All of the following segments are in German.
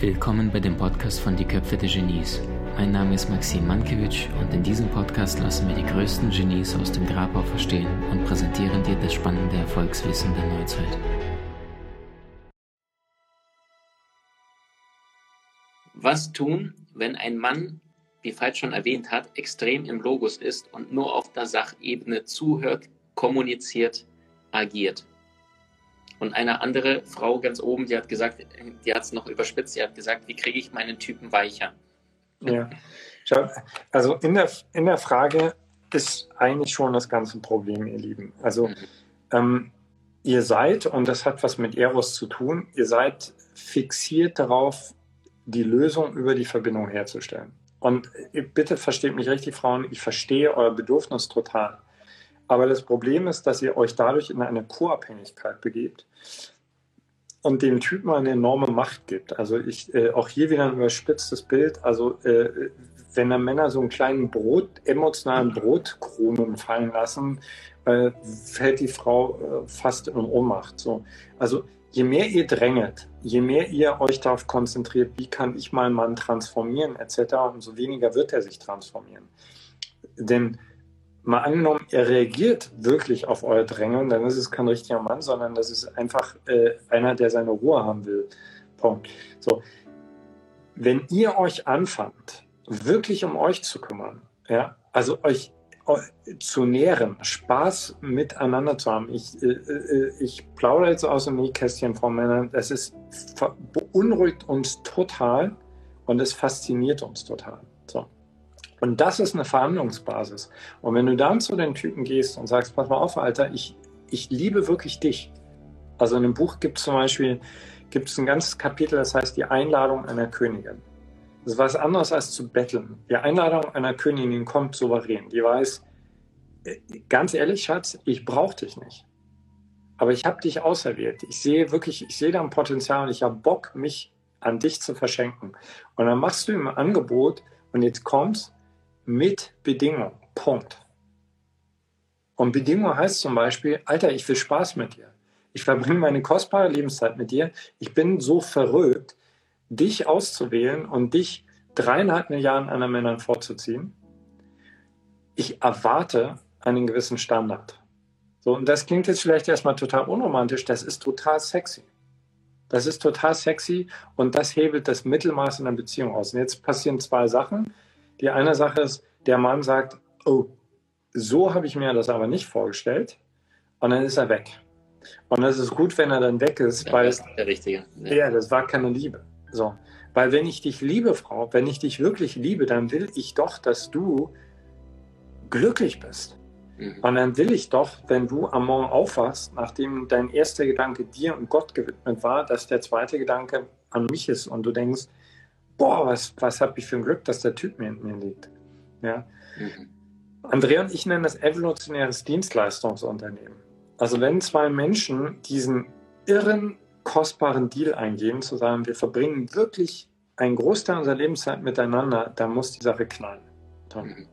Willkommen bei dem Podcast von Die Köpfe der Genies. Mein Name ist Maxim Mankewitsch und in diesem Podcast lassen wir die größten Genies aus dem Grabau verstehen und präsentieren dir das spannende Erfolgswissen der Neuzeit. Was tun, wenn ein Mann, wie Veit schon erwähnt hat, extrem im Logos ist und nur auf der Sachebene zuhört, kommuniziert, agiert? Und eine andere Frau ganz oben, die hat gesagt, die hat es noch überspitzt, die hat gesagt, wie kriege ich meinen Typen weicher? Ja, also in der, in der Frage ist eigentlich schon das ganze Problem, ihr Lieben. Also mhm. ähm, ihr seid, und das hat was mit Eros zu tun, ihr seid fixiert darauf, die Lösung über die Verbindung herzustellen. Und äh, bitte versteht mich richtig, Frauen, ich verstehe euer Bedürfnis total. Aber das Problem ist, dass ihr euch dadurch in eine Co-Abhängigkeit begebt und dem Typen eine enorme Macht gibt. Also ich, äh, auch hier wieder ein überspitztes Bild. Also äh, wenn da Männer so einen kleinen Brot, emotionalen Brotkrumen fallen lassen, äh, fällt die Frau äh, fast in Ohnmacht. So. Also je mehr ihr dränget, je mehr ihr euch darauf konzentriert, wie kann ich meinen Mann transformieren, etc., umso weniger wird er sich transformieren. Denn mal angenommen, er reagiert wirklich auf euer Drängen, dann ist es kein richtiger Mann, sondern das ist einfach äh, einer, der seine Ruhe haben will. Punkt. So. Wenn ihr euch anfangt, wirklich um euch zu kümmern, ja, also euch zu nähren, Spaß miteinander zu haben. Ich, äh, äh, ich plaudere jetzt aus dem Nähkästchen von Männern. Das ist beunruhigt uns total und es fasziniert uns total. So. Und das ist eine Verhandlungsbasis. Und wenn du dann zu den Typen gehst und sagst, pass mal auf, Alter, ich, ich liebe wirklich dich. Also in dem Buch gibt es zum Beispiel gibt es ein ganzes Kapitel, das heißt die Einladung einer Königin. Das ist was anderes als zu betteln. Die Einladung einer Königin kommt souverän. Die weiß, äh, ganz ehrlich, Schatz, ich brauche dich nicht. Aber ich habe dich auserwählt. Ich sehe wirklich, ich sehe da ein Potenzial und ich habe Bock, mich an dich zu verschenken. Und dann machst du ihm ein Angebot und jetzt kommst mit Bedingung. Punkt. Und Bedingung heißt zum Beispiel, Alter, ich will Spaß mit dir. Ich verbringe meine kostbare Lebenszeit mit dir. Ich bin so verrückt, dich auszuwählen und dich dreieinhalb Milliarden anderen Männern vorzuziehen. Ich erwarte einen gewissen Standard. So, und das klingt jetzt vielleicht erstmal total unromantisch, das ist total sexy. Das ist total sexy und das hebelt das Mittelmaß in einer Beziehung aus. Und jetzt passieren zwei Sachen. Die eine Sache ist, der Mann sagt, oh, so habe ich mir das aber nicht vorgestellt. Und dann ist er weg. Und das ist gut, wenn er dann weg ist, ja, weil das ist der Richtige. Ja. ja, das war keine Liebe. So. Weil wenn ich dich liebe, Frau, wenn ich dich wirklich liebe, dann will ich doch, dass du glücklich bist. Mhm. Und dann will ich doch, wenn du am Morgen aufwachst, nachdem dein erster Gedanke dir und Gott gewidmet war, dass der zweite Gedanke an mich ist und du denkst, boah, was, was habe ich für ein Glück, dass der Typ mir hinten mir liegt. Ja? Mhm. Andrea und ich nennen das evolutionäres Dienstleistungsunternehmen. Also wenn zwei Menschen diesen irren, kostbaren Deal eingehen, zu sagen, wir verbringen wirklich einen Großteil unserer Lebenszeit miteinander, dann muss die Sache knallen. Mhm.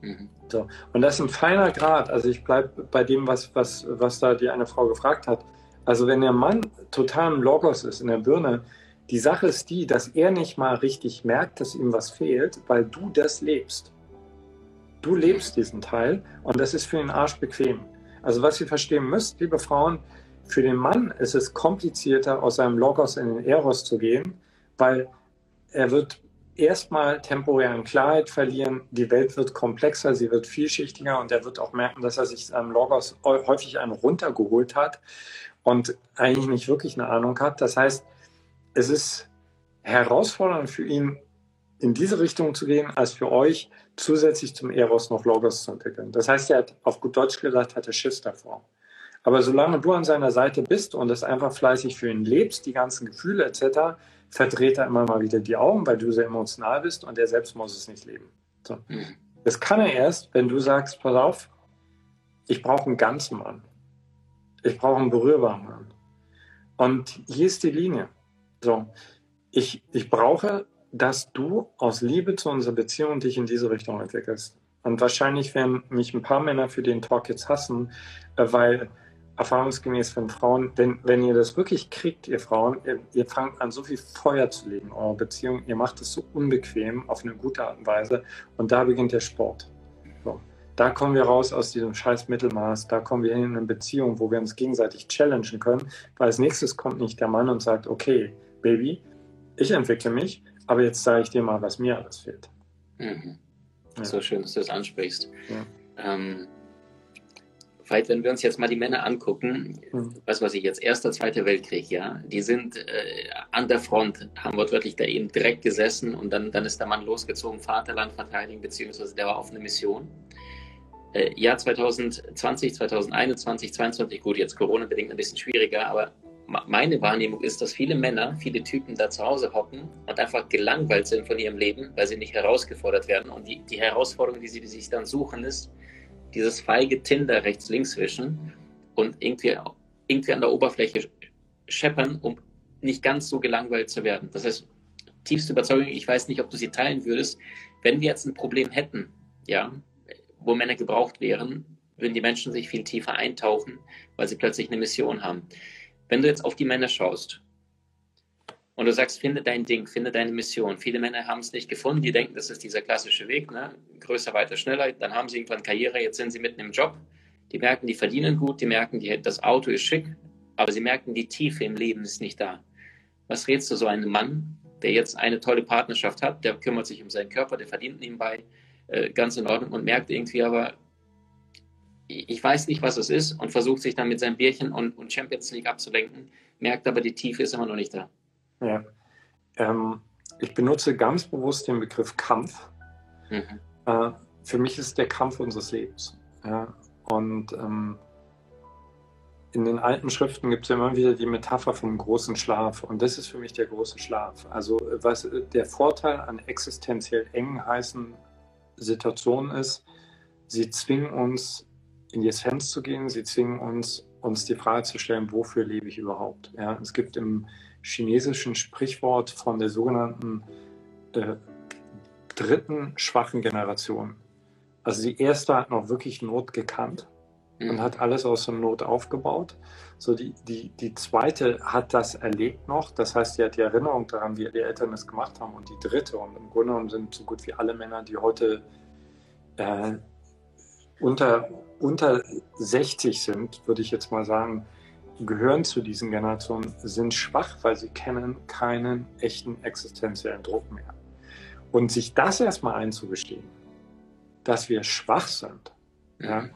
Mhm. So. Und das ist ein feiner Grad. Also ich bleibe bei dem, was, was, was da die eine Frau gefragt hat. Also wenn der Mann total im Logos ist, in der Birne, die Sache ist die, dass er nicht mal richtig merkt, dass ihm was fehlt, weil du das lebst. Du lebst diesen Teil und das ist für den Arsch bequem. Also was ihr verstehen müsst, liebe Frauen, für den Mann ist es komplizierter, aus seinem Logos in den Eros zu gehen, weil er wird erstmal temporär an Klarheit verlieren. Die Welt wird komplexer, sie wird vielschichtiger und er wird auch merken, dass er sich seinem Logos häufig einen runtergeholt hat und eigentlich nicht wirklich eine Ahnung hat. Das heißt, es ist herausfordernd für ihn, in diese Richtung zu gehen, als für euch zusätzlich zum Eros noch Logos zu entwickeln. Das heißt, er hat auf gut Deutsch gesagt, hat er Schiss davor. Aber solange du an seiner Seite bist und es einfach fleißig für ihn lebst, die ganzen Gefühle etc., verdreht er immer mal wieder die Augen, weil du sehr emotional bist und er selbst muss es nicht leben. So. Mhm. Das kann er erst, wenn du sagst, pass auf, ich brauche einen ganzen Mann. Ich brauche einen berührbaren Mann. Und hier ist die Linie. So, ich, ich brauche, dass du aus Liebe zu unserer Beziehung dich in diese Richtung entwickelst. Und wahrscheinlich werden mich ein paar Männer für den Talk jetzt hassen, äh, weil erfahrungsgemäß, wenn Frauen, wenn, wenn ihr das wirklich kriegt, ihr Frauen, ihr, ihr fangt an, so viel Feuer zu legen in eurer Beziehung, ihr macht es so unbequem auf eine gute Art und Weise und da beginnt der Sport. So. Da kommen wir raus aus diesem scheiß Mittelmaß, da kommen wir in eine Beziehung, wo wir uns gegenseitig challengen können, weil als nächstes kommt nicht der Mann und sagt, okay, Baby, ich entwickle mich, aber jetzt sage ich dir mal, was mir alles fehlt. Mhm. Ja. So schön, dass du das ansprichst. Ja. Ähm, Veit, wenn wir uns jetzt mal die Männer angucken, mhm. was weiß ich jetzt, Erster, Zweiter Weltkrieg, ja, die sind äh, an der Front, haben wortwörtlich da eben direkt gesessen und dann, dann ist der Mann losgezogen, Vaterland verteidigen, beziehungsweise der war auf eine Mission. Äh, Jahr 2020, 2021, 2022, gut, jetzt Corona-bedingt ein bisschen schwieriger, aber meine Wahrnehmung ist, dass viele Männer, viele Typen da zu Hause hocken und einfach gelangweilt sind von ihrem Leben, weil sie nicht herausgefordert werden. Und die, die Herausforderung, die sie sich dann suchen, ist, dieses feige Tinder rechts-links wischen und irgendwie, irgendwie an der Oberfläche scheppern, um nicht ganz so gelangweilt zu werden. Das heißt, tiefste Überzeugung, ich weiß nicht, ob du sie teilen würdest, wenn wir jetzt ein Problem hätten, ja, wo Männer gebraucht wären, würden die Menschen sich viel tiefer eintauchen, weil sie plötzlich eine Mission haben. Wenn du jetzt auf die Männer schaust und du sagst, finde dein Ding, finde deine Mission. Viele Männer haben es nicht gefunden, die denken, das ist dieser klassische Weg, ne? größer, weiter, schneller. Dann haben sie irgendwann Karriere, jetzt sind sie mitten im Job. Die merken, die verdienen gut, die merken, die, das Auto ist schick, aber sie merken, die Tiefe im Leben ist nicht da. Was rätst du so einem Mann, der jetzt eine tolle Partnerschaft hat, der kümmert sich um seinen Körper, der verdient nebenbei, äh, ganz in Ordnung und merkt irgendwie aber, ich weiß nicht, was es ist und versucht sich dann mit seinem Bierchen und, und Champions League abzulenken, merkt aber, die Tiefe ist immer noch nicht da. Ja. Ähm, ich benutze ganz bewusst den Begriff Kampf. Mhm. Äh, für mich ist der Kampf unseres Lebens. Ja? Und ähm, in den alten Schriften gibt es immer wieder die Metapher vom großen Schlaf. Und das ist für mich der große Schlaf. Also was der Vorteil an existenziell engen heißen Situationen ist, sie zwingen uns in die Essenz zu gehen, sie zwingen uns, uns die Frage zu stellen, wofür lebe ich überhaupt? Ja, es gibt im chinesischen Sprichwort von der sogenannten äh, dritten schwachen Generation. Also die erste hat noch wirklich Not gekannt mhm. und hat alles aus der Not aufgebaut. So die, die, die zweite hat das erlebt noch, das heißt, die hat die Erinnerung daran, wie die Eltern es gemacht haben. Und die dritte, und im Grunde genommen sind so gut wie alle Männer, die heute äh, unter, unter 60 sind, würde ich jetzt mal sagen, gehören zu diesen Generationen, sind schwach, weil sie kennen keinen echten existenziellen Druck mehr. Und sich das erstmal einzugestehen, dass wir schwach sind, ja,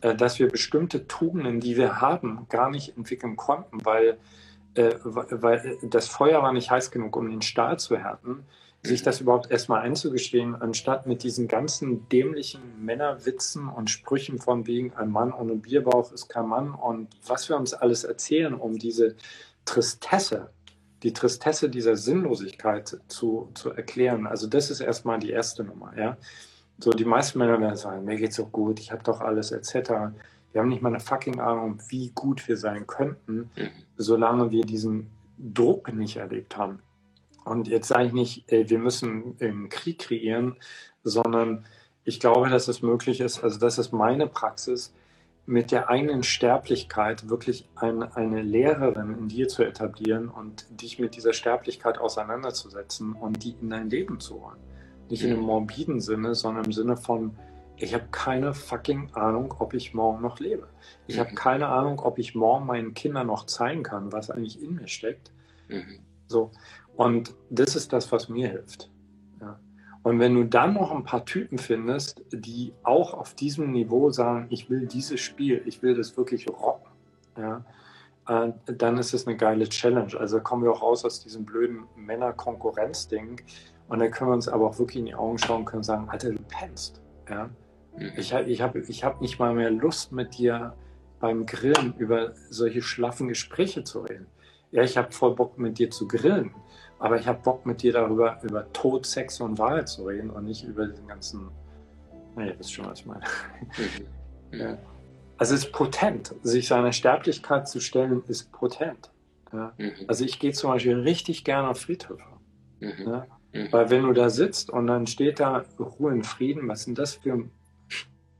äh, dass wir bestimmte Tugenden, die wir haben, gar nicht entwickeln konnten, weil, äh, weil das Feuer war nicht heiß genug, um den Stahl zu härten, sich das überhaupt erstmal einzugestehen, anstatt mit diesen ganzen dämlichen Männerwitzen und Sprüchen von wegen ein Mann ohne Bierbauch ist kein Mann und was wir uns alles erzählen, um diese Tristesse, die Tristesse dieser Sinnlosigkeit zu, zu erklären. Also das ist erstmal die erste Nummer, ja. So, die meisten Männer werden sagen, mir geht's so gut, ich habe doch alles, etc. Wir haben nicht mal eine fucking Ahnung, wie gut wir sein könnten, mhm. solange wir diesen Druck nicht erlebt haben. Und jetzt sage ich nicht, ey, wir müssen einen Krieg kreieren, sondern ich glaube, dass es möglich ist, also das ist meine Praxis, mit der eigenen Sterblichkeit wirklich eine, eine Lehrerin in dir zu etablieren und dich mit dieser Sterblichkeit auseinanderzusetzen und die in dein Leben zu holen. Nicht in einem mhm. morbiden Sinne, sondern im Sinne von, ich habe keine fucking Ahnung, ob ich morgen noch lebe. Ich habe mhm. keine Ahnung, ob ich morgen meinen Kindern noch zeigen kann, was eigentlich in mir steckt. Mhm. So. Und das ist das, was mir hilft. Ja. Und wenn du dann noch ein paar Typen findest, die auch auf diesem Niveau sagen, ich will dieses Spiel, ich will das wirklich rocken, ja, äh, dann ist es eine geile Challenge. Also kommen wir auch raus aus diesem blöden Männer-Konkurrenz-Ding. Und dann können wir uns aber auch wirklich in die Augen schauen und können sagen, Alter, du pennst. Ja? Mhm. Ich, ich habe ich hab nicht mal mehr Lust, mit dir beim Grillen über solche schlaffen Gespräche zu reden. Ja, ich habe voll Bock, mit dir zu grillen. Aber ich habe Bock mit dir darüber, über Tod, Sex und Wahrheit zu reden und nicht über diesen ganzen. Naja, das ist schon, was ich meine. Mhm. ja. Also es ist potent. Sich seiner Sterblichkeit zu stellen, ist potent. Ja? Mhm. Also ich gehe zum Beispiel richtig gerne auf Friedhöfe. Mhm. Ja? Mhm. Weil wenn du da sitzt und dann steht da Ruhe in Frieden, was sind das für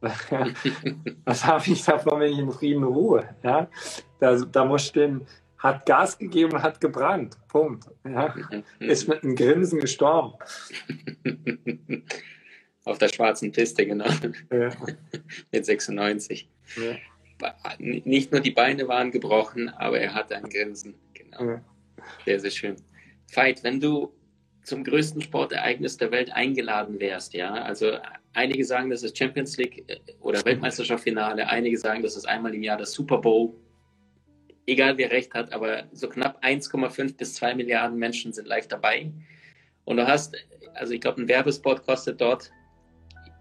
Was habe ich davon, wenn ich in Frieden ruhe? Ja? Da, da muss stehen, hat Gas gegeben, hat gebrannt. Punkt. Ja? Ist mit einem Grinsen gestorben. Auf der schwarzen Piste, genau. Ja. mit 96. Ja. Nicht nur die Beine waren gebrochen, aber er hatte ein Grinsen. Genau. Sehr, sehr schön. Veit, wenn du zum größten Sportereignis der Welt eingeladen wärst, ja, also einige sagen, das ist Champions League äh, oder Weltmeisterschaftsfinale, einige sagen, das ist einmal im Jahr das Super Bowl. Egal wer recht hat, aber so knapp 1,5 bis 2 Milliarden Menschen sind live dabei. Und du hast, also ich glaube, ein Werbespot kostet dort,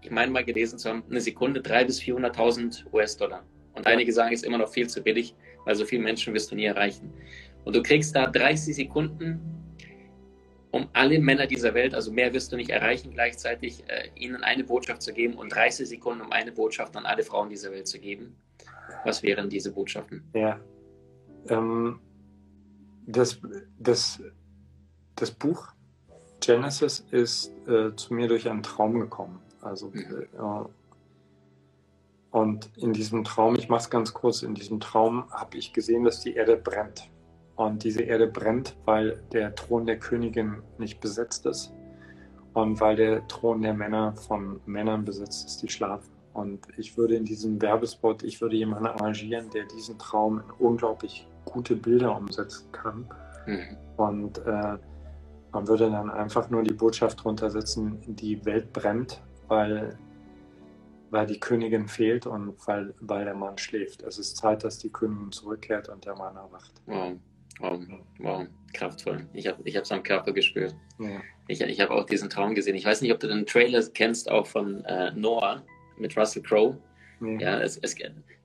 ich meine mal gelesen zu haben, eine Sekunde 300.000 bis 400.000 US-Dollar. Und ja. einige sagen, es ist immer noch viel zu billig, weil so viele Menschen wirst du nie erreichen. Und du kriegst da 30 Sekunden, um alle Männer dieser Welt, also mehr wirst du nicht erreichen, gleichzeitig äh, ihnen eine Botschaft zu geben und 30 Sekunden, um eine Botschaft an alle Frauen dieser Welt zu geben. Was wären diese Botschaften? Ja. Ähm, das, das, das Buch Genesis ist äh, zu mir durch einen Traum gekommen. Also äh, und in diesem Traum, ich mache es ganz kurz, in diesem Traum habe ich gesehen, dass die Erde brennt. Und diese Erde brennt, weil der Thron der Königin nicht besetzt ist. Und weil der Thron der Männer von Männern besetzt ist, die schlafen. Und ich würde in diesem Werbespot, ich würde jemanden arrangieren, der diesen Traum in unglaublich gute Bilder umsetzen kann. Mhm. Und äh, man würde dann einfach nur die Botschaft drunter setzen, die Welt brennt, weil weil die Königin fehlt und weil, weil der Mann schläft. Es ist Zeit, dass die Königin zurückkehrt und der Mann erwacht. Wow, wow, wow. kraftvoll. Ich habe es am Körper gespürt. Ja. Ich, ich habe auch diesen Traum gesehen. Ich weiß nicht, ob du den Trailer kennst, auch von äh, Noah mit Russell Crowe. Nee. Ja, es, es,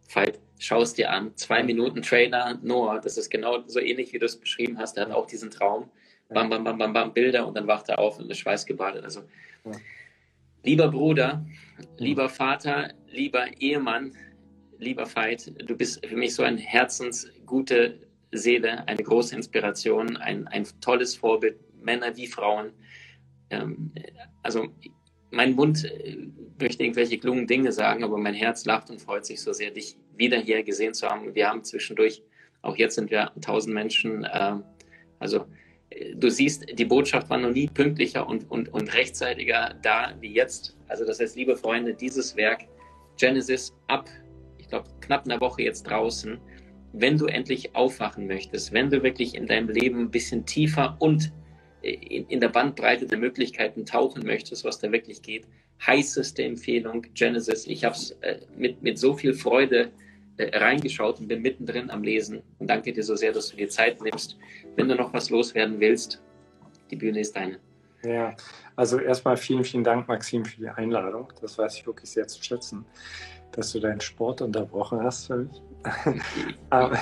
Fall, schau es dir an. Zwei Minuten Trailer, Noah, das ist genau so ähnlich, wie du es beschrieben hast. Er hat auch diesen Traum. Bam, bam, bam, bam, bam, Bilder und dann wacht er auf und ist schweißgebadet. Also, ja. Lieber Bruder, lieber Vater, lieber Ehemann, lieber Veit, du bist für mich so eine herzensgute Seele, eine große Inspiration, ein, ein tolles Vorbild, Männer wie Frauen. Ähm, also mein Mund äh, möchte irgendwelche klugen Dinge sagen, aber mein Herz lacht und freut sich so sehr, dich wieder hier gesehen zu haben. Wir haben zwischendurch, auch jetzt sind wir tausend Menschen, äh, also du siehst, die Botschaft war noch nie pünktlicher und, und, und rechtzeitiger da wie jetzt. Also das heißt, liebe Freunde, dieses Werk Genesis ab, ich glaube, knapp einer Woche jetzt draußen, wenn du endlich aufwachen möchtest, wenn du wirklich in deinem Leben ein bisschen tiefer und in, in der Bandbreite der Möglichkeiten tauchen möchtest, was da wirklich geht, heißeste Empfehlung Genesis. Ich habe es äh, mit, mit so viel Freude äh, reingeschaut und bin mittendrin am Lesen. Und danke dir so sehr, dass du dir Zeit nimmst. Wenn du noch was loswerden willst, die Bühne ist deine. Ja, also erstmal vielen, vielen Dank, Maxim, für die Einladung. Das weiß ich wirklich sehr zu schätzen, dass du deinen Sport unterbrochen hast für mich. Aber,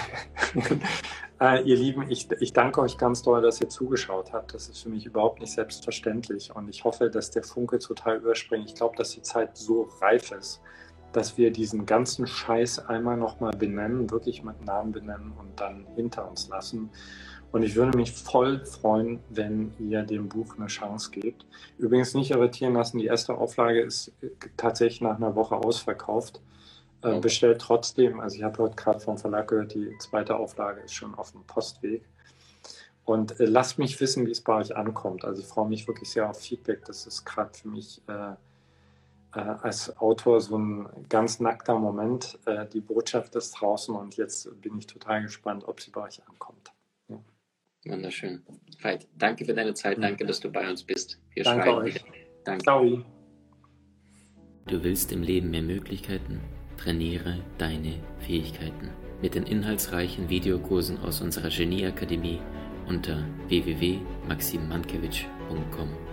äh, ihr Lieben, ich, ich danke euch ganz doll, dass ihr zugeschaut habt. Das ist für mich überhaupt nicht selbstverständlich. Und ich hoffe, dass der Funke total überspringt. Ich glaube, dass die Zeit so reif ist, dass wir diesen ganzen Scheiß einmal nochmal benennen, wirklich mit Namen benennen und dann hinter uns lassen. Und ich würde mich voll freuen, wenn ihr dem Buch eine Chance gebt. Übrigens nicht irritieren lassen, die erste Auflage ist tatsächlich nach einer Woche ausverkauft. Äh, bestellt trotzdem, also ich habe heute gerade vom Verlag gehört, die zweite Auflage ist schon auf dem Postweg. Und äh, lasst mich wissen, wie es bei euch ankommt. Also ich freue mich wirklich sehr auf Feedback. Das ist gerade für mich äh, äh, als Autor so ein ganz nackter Moment. Äh, die Botschaft ist draußen und jetzt bin ich total gespannt, ob sie bei euch ankommt. Ja. Wunderschön. Veit, danke für deine Zeit. Danke, dass du bei uns bist. Wir danke euch. Danke. Ciao. Du willst im Leben mehr Möglichkeiten? Trainiere deine Fähigkeiten mit den inhaltsreichen Videokursen aus unserer Genieakademie unter www.maximmankiewicz.com.